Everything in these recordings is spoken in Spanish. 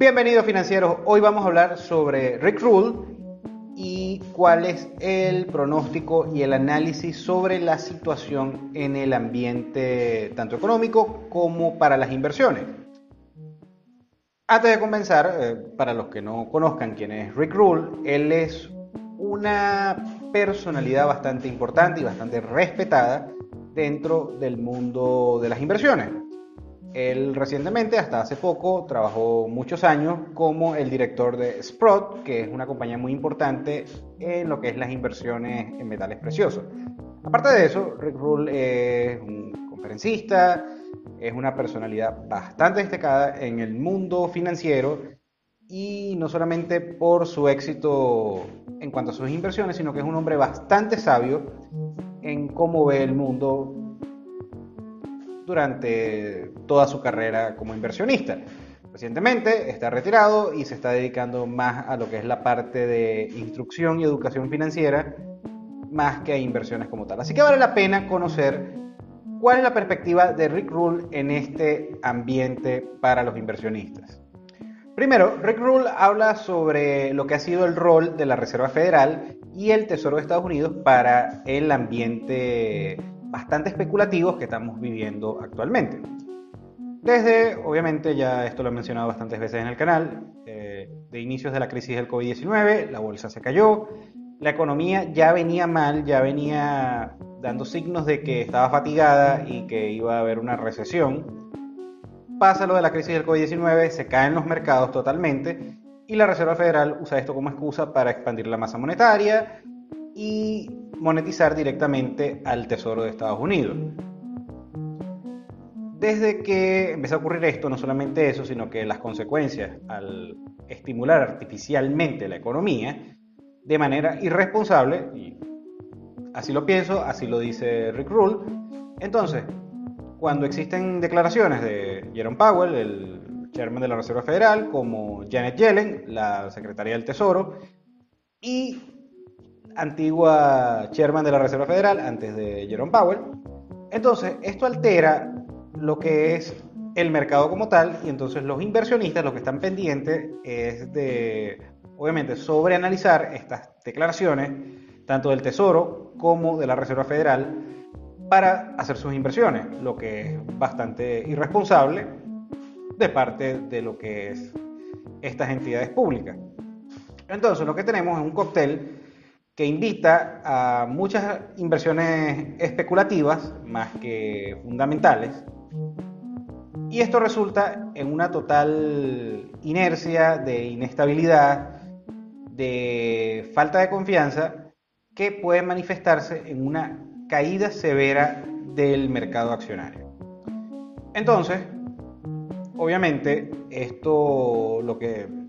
Bienvenidos financieros, hoy vamos a hablar sobre Rick Rule y cuál es el pronóstico y el análisis sobre la situación en el ambiente tanto económico como para las inversiones. Antes de comenzar, eh, para los que no conozcan quién es Rick Rule, él es una personalidad bastante importante y bastante respetada dentro del mundo de las inversiones. Él recientemente, hasta hace poco, trabajó muchos años como el director de Sprott, que es una compañía muy importante en lo que es las inversiones en metales preciosos. Aparte de eso, Rick Rule es un conferencista, es una personalidad bastante destacada en el mundo financiero y no solamente por su éxito en cuanto a sus inversiones, sino que es un hombre bastante sabio en cómo ve el mundo durante toda su carrera como inversionista. Recientemente está retirado y se está dedicando más a lo que es la parte de instrucción y educación financiera, más que a inversiones como tal. Así que vale la pena conocer cuál es la perspectiva de Rick Rule en este ambiente para los inversionistas. Primero, Rick Rule habla sobre lo que ha sido el rol de la Reserva Federal y el Tesoro de Estados Unidos para el ambiente bastante especulativo que estamos viviendo actualmente. Desde, obviamente, ya esto lo he mencionado bastantes veces en el canal, eh, de inicios de la crisis del COVID-19, la bolsa se cayó, la economía ya venía mal, ya venía dando signos de que estaba fatigada y que iba a haber una recesión pasa lo de la crisis del COVID-19, se caen los mercados totalmente y la Reserva Federal usa esto como excusa para expandir la masa monetaria y monetizar directamente al Tesoro de Estados Unidos. Desde que empezó a ocurrir esto, no solamente eso, sino que las consecuencias al estimular artificialmente la economía de manera irresponsable, y así lo pienso, así lo dice Rick Rule, entonces cuando existen declaraciones de Jerome Powell, el chairman de la Reserva Federal, como Janet Yellen, la secretaria del Tesoro, y antigua chairman de la Reserva Federal antes de Jerome Powell. Entonces, esto altera lo que es el mercado como tal y entonces los inversionistas lo que están pendientes es de, obviamente, sobreanalizar estas declaraciones, tanto del Tesoro como de la Reserva Federal, para hacer sus inversiones, lo que es bastante irresponsable de parte de lo que es estas entidades públicas. Entonces, lo que tenemos es un cóctel que invita a muchas inversiones especulativas más que fundamentales. Y esto resulta en una total inercia, de inestabilidad, de falta de confianza que puede manifestarse en una caída severa del mercado accionario. Entonces, obviamente, esto lo que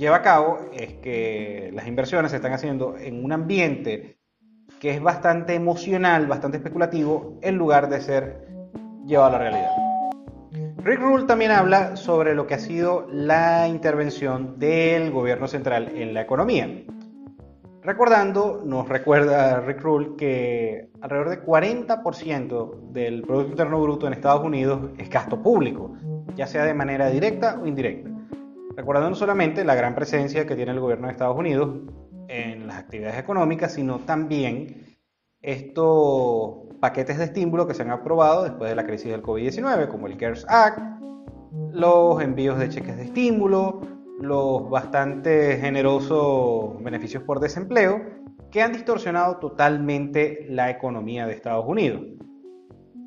lleva a cabo es que las inversiones se están haciendo en un ambiente que es bastante emocional, bastante especulativo, en lugar de ser llevado a la realidad. Rick Rule también habla sobre lo que ha sido la intervención del gobierno central en la economía. Recordando, nos recuerda Rick Rule que alrededor del 40% del Producto Interno Bruto en Estados Unidos es gasto público, ya sea de manera directa o indirecta. Recordando no solamente la gran presencia que tiene el gobierno de Estados Unidos en las actividades económicas, sino también estos paquetes de estímulo que se han aprobado después de la crisis del COVID-19, como el CARES Act, los envíos de cheques de estímulo, los bastante generosos beneficios por desempleo que han distorsionado totalmente la economía de Estados Unidos.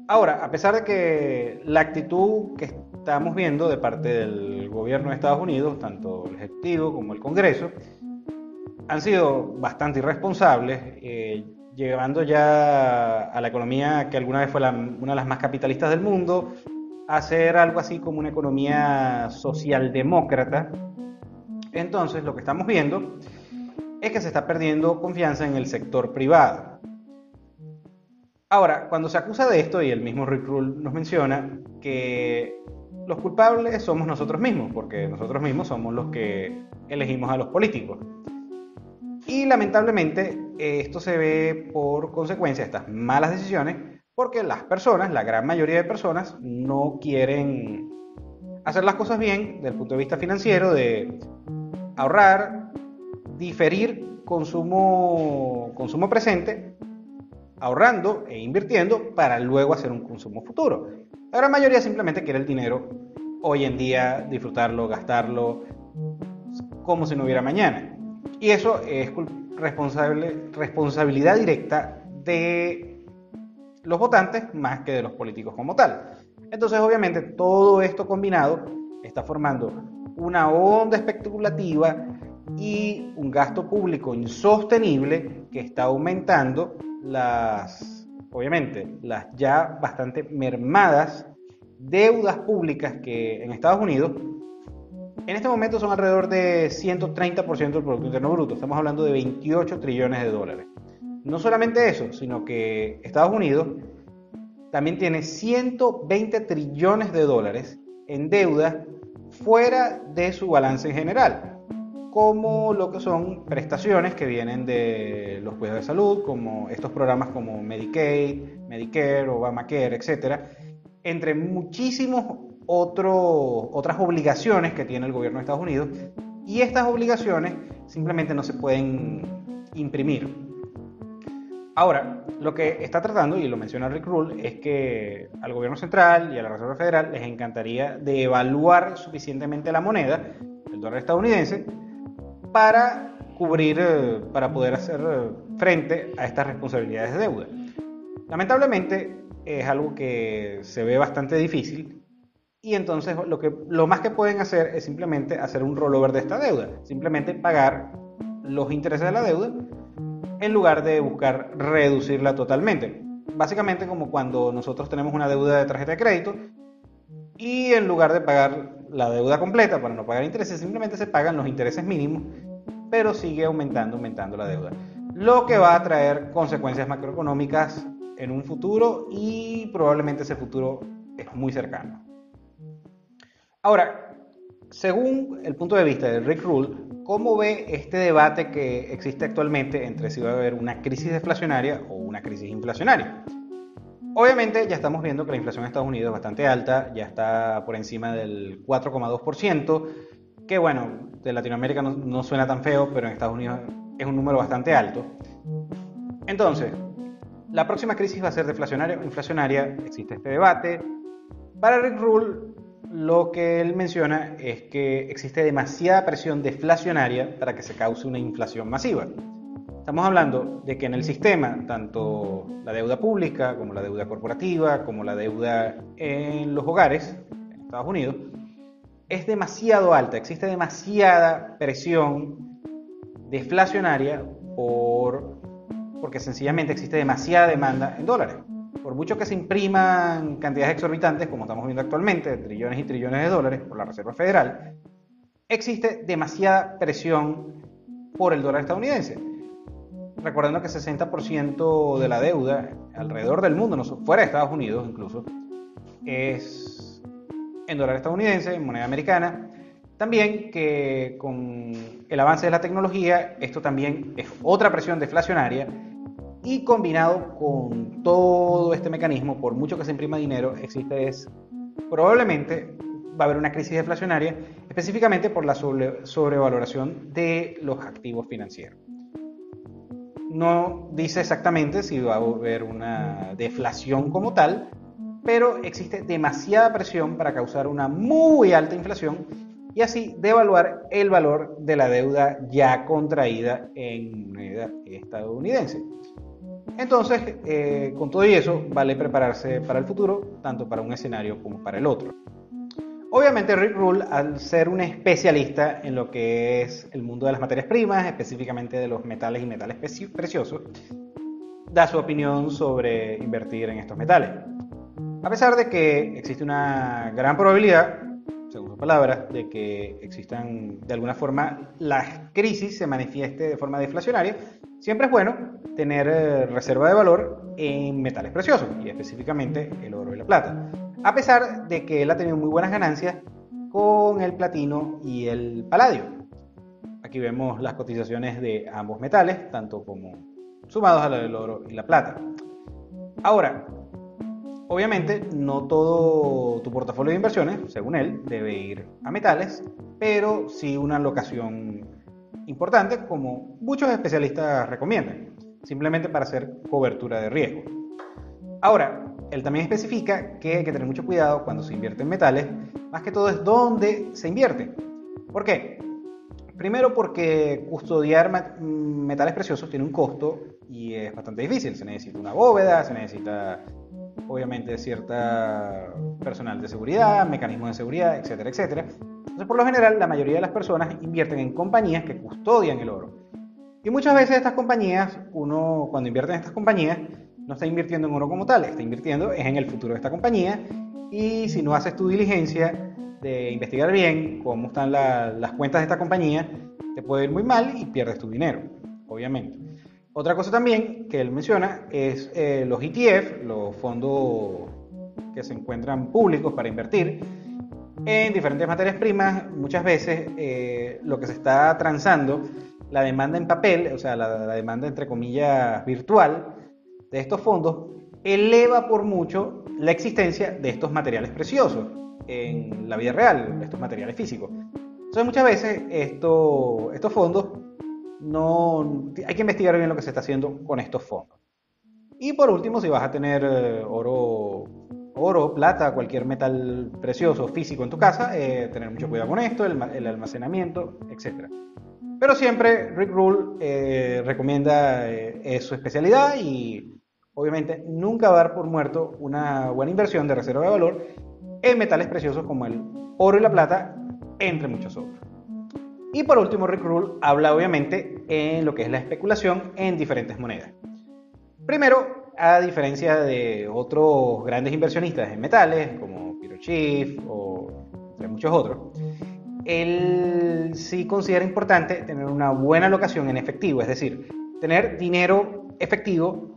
Ahora, a pesar de que la actitud que estamos viendo de parte del gobierno de Estados Unidos, tanto el Ejecutivo como el Congreso, han sido bastante irresponsables, eh, llevando ya a la economía que alguna vez fue una de las más capitalistas del mundo, a ser algo así como una economía socialdemócrata, entonces, lo que estamos viendo es que se está perdiendo confianza en el sector privado. Ahora, cuando se acusa de esto, y el mismo Rick Rule nos menciona, que los culpables somos nosotros mismos, porque nosotros mismos somos los que elegimos a los políticos. Y lamentablemente esto se ve por consecuencia de estas malas decisiones, porque las personas, la gran mayoría de personas, no quieren hacer las cosas bien desde el punto de vista financiero, de ahorrar, diferir consumo, consumo presente, ahorrando e invirtiendo para luego hacer un consumo futuro. La gran mayoría simplemente quiere el dinero hoy en día, disfrutarlo, gastarlo, como si no hubiera mañana. Y eso es responsable, responsabilidad directa de los votantes más que de los políticos como tal. Entonces, obviamente, todo esto combinado está formando una onda especulativa y un gasto público insostenible que está aumentando las, obviamente, las ya bastante mermadas deudas públicas que en Estados Unidos en este momento son alrededor de 130% del Producto Interno Bruto. Estamos hablando de 28 trillones de dólares. No solamente eso, sino que Estados Unidos también tiene 120 trillones de dólares en deuda fuera de su balance en general, como lo que son prestaciones que vienen de los cuidados de salud, como estos programas como Medicaid, Medicare, Obamacare, etc., entre muchísimos otros otras obligaciones que tiene el gobierno de Estados Unidos, y estas obligaciones simplemente no se pueden imprimir. Ahora, lo que está tratando, y lo menciona Rick Rule, es que al gobierno central y a la Reserva Federal les encantaría de evaluar suficientemente la moneda, el dólar estadounidense, para cubrir, eh, para poder hacer eh, frente a estas responsabilidades de deuda. Lamentablemente es algo que se ve bastante difícil y entonces lo, que, lo más que pueden hacer es simplemente hacer un rollover de esta deuda, simplemente pagar los intereses de la deuda en lugar de buscar reducirla totalmente. Básicamente como cuando nosotros tenemos una deuda de tarjeta de crédito y en lugar de pagar la deuda completa para no pagar intereses, simplemente se pagan los intereses mínimos, pero sigue aumentando, aumentando la deuda. Lo que va a traer consecuencias macroeconómicas en un futuro y probablemente ese futuro es muy cercano. Ahora, según el punto de vista de Rick Rule, ¿Cómo ve este debate que existe actualmente entre si va a haber una crisis deflacionaria o una crisis inflacionaria? Obviamente ya estamos viendo que la inflación en Estados Unidos es bastante alta, ya está por encima del 4,2%, que bueno, de Latinoamérica no, suena tan feo, pero en Estados Unidos es un número bastante alto. Entonces, la próxima crisis va a ser deflacionaria o inflacionaria, existe este debate. Para Rick Rule, lo que él menciona es que existe demasiada presión deflacionaria para que se cause una inflación masiva. Estamos hablando de que en el sistema, tanto la deuda pública como la deuda corporativa, como la deuda en los hogares, en Estados Unidos, es demasiado alta, existe demasiada presión deflacionaria por, porque sencillamente existe demasiada demanda en dólares por mucho que se impriman cantidades exorbitantes, como estamos viendo actualmente, trillones y trillones de dólares por la Reserva Federal, existe demasiada presión por el dólar estadounidense. Recordando que 60% de la deuda alrededor del mundo, no fuera de Estados Unidos incluso, es en dólar estadounidense, en moneda americana. También que con el avance de la tecnología, esto también es otra presión deflacionaria y combinado con todo este mecanismo, por mucho que se imprima dinero, existe probablemente va a haber una crisis deflacionaria, específicamente por la sobrevaloración de los activos financieros. No dice exactamente si va a haber una deflación como tal, pero existe demasiada presión para causar una muy alta inflación y así devaluar el valor de la deuda ya contraída en moneda estadounidense. Entonces, eh, con todo y eso, vale prepararse para el futuro, tanto para un escenario como para el otro. Obviamente Rick Rule, al ser un especialista en lo que es el mundo de las materias primas, específicamente de los metales y metales preciosos, da su opinión sobre invertir en estos metales. A pesar de que existe una gran probabilidad, según sus palabras, de que existan de alguna forma la crisis se manifieste de forma deflacionaria, Siempre es bueno tener eh, reserva de valor en metales preciosos y específicamente el oro y la plata. A pesar de que él ha tenido muy buenas ganancias con el platino y el paladio. Aquí vemos las cotizaciones de ambos metales, tanto como sumados a la del oro y la plata. Ahora, Obviamente, no todo tu portafolio de inversiones, según él, debe ir a metales, pero sí una locación importante, como muchos especialistas recomiendan, simplemente para hacer cobertura de riesgo. Ahora, él también especifica que hay que tener mucho cuidado cuando se invierte en metales, más que todo es dónde se invierte. ¿Por qué? Primero porque custodiar metales preciosos tiene un costo y es bastante difícil. Se necesita una bóveda, se necesita obviamente cierta personal de seguridad, mecanismos de seguridad, etcétera, etcétera. Entonces, por lo general, la mayoría de las personas invierten en compañías que custodian el oro. Y muchas veces estas compañías, uno cuando invierte en estas compañías, no está invirtiendo en oro como tal, está invirtiendo en el futuro de esta compañía. Y si no haces tu diligencia de investigar bien cómo están las cuentas de esta compañía, te puede ir muy mal y pierdes tu dinero, obviamente. Otra cosa también que él menciona es eh, los ETF, los fondos que se encuentran públicos para invertir en diferentes materias primas. Muchas veces eh, lo que se está transando, la demanda en papel, o sea, la demanda entre comillas virtual de estos fondos, eleva por mucho la existencia de estos materiales preciosos en la vida real, estos materiales físicos. Entonces muchas veces esto, estos fondos no hay que investigar bien lo que se está haciendo con estos fondos. Y por último, si vas a tener eh, oro, oro, plata, cualquier metal precioso físico en tu casa, eh, tener mucho cuidado con esto, el, almacenamiento, etc. Pero siempre Rick Rule eh, recomienda su especialidad y obviamente nunca dar por muerto una buena inversión de reserva de valor en metales preciosos como el oro y la plata, entre muchos otros. Y por último, Rick Rule habla obviamente en lo que es la especulación en diferentes monedas. Primero, a diferencia de otros grandes inversionistas en metales, como Peter Schiff o entre muchos otros, él sí considera importante tener una buena alocación en efectivo, es decir, tener dinero efectivo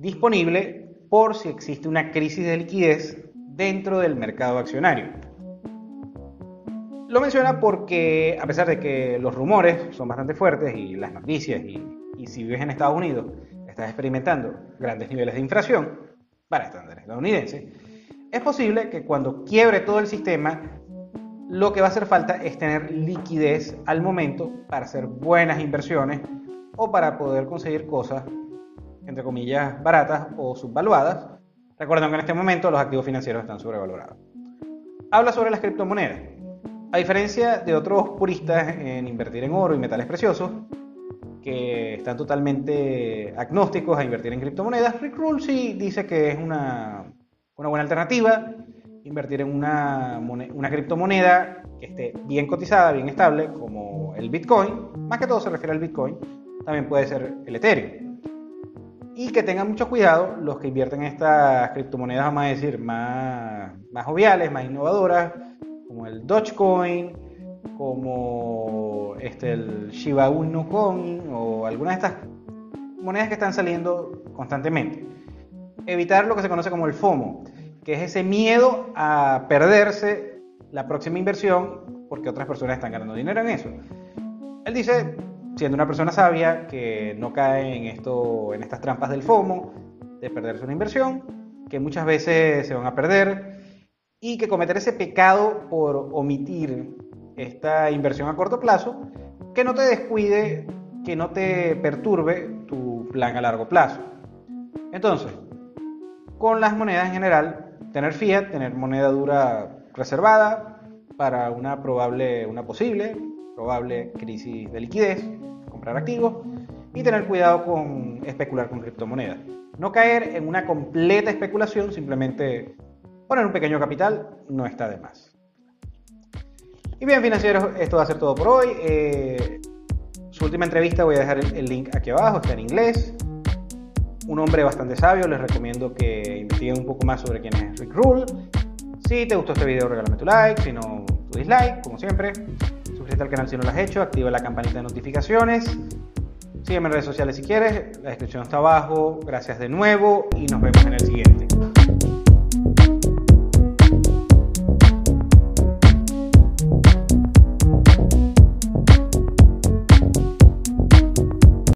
disponible por si existe una crisis de liquidez dentro del mercado accionario. Lo menciona porque, a pesar de que los rumores son bastante fuertes y las noticias, y, si vives en Estados Unidos, estás experimentando grandes niveles de inflación, para estándares estadounidenses, es posible que cuando quiebre todo el sistema, lo que va a hacer falta es tener liquidez al momento para hacer buenas inversiones o para poder conseguir cosas, entre comillas, baratas o subvaluadas. Recuerden que en este momento los activos financieros están sobrevalorados. Habla sobre las criptomonedas. A diferencia de otros puristas en invertir en oro y metales preciosos, que están totalmente agnósticos a invertir en criptomonedas, Rick Rule sí dice que es una, una buena alternativa invertir en una, una criptomoneda que esté bien cotizada, bien estable, como el Bitcoin. Más que todo se refiere al Bitcoin, también puede ser el Ethereum. Y que tengan mucho cuidado los que invierten en estas criptomonedas, vamos a decir, más, más joviales, más innovadoras, como el Dogecoin, como este, el Shiba Inu Coin o algunas de estas monedas que están saliendo constantemente. Evitar lo que se conoce como el FOMO, que es ese miedo a perderse la próxima inversión porque otras personas están ganando dinero en eso. Él dice, siendo una persona sabia, que no cae en, esto, en estas trampas del FOMO, de perderse una inversión, que muchas veces se van a perder, y que cometer ese pecado por omitir esta inversión a corto plazo, que no te descuide, que no te perturbe tu plan a largo plazo. Entonces, con las monedas en general, tener fiat, tener moneda dura reservada para una probable, una posible, probable crisis de liquidez, comprar activos y tener cuidado con especular con criptomonedas. No caer en una completa especulación, simplemente Poner un pequeño capital no está de más. Y bien, financieros, esto va a ser todo por hoy. Eh, su última entrevista voy a dejar el, link aquí abajo, está en inglés. Un hombre bastante sabio, les recomiendo que investiguen un poco más sobre quién es Rick Rule. Si te gustó este video, regálame tu like, si no, tu dislike, como siempre. Suscríbete al canal si no lo has hecho, activa la campanita de notificaciones. Sígueme en redes sociales si quieres, la descripción está abajo. Gracias de nuevo y nos vemos en el siguiente.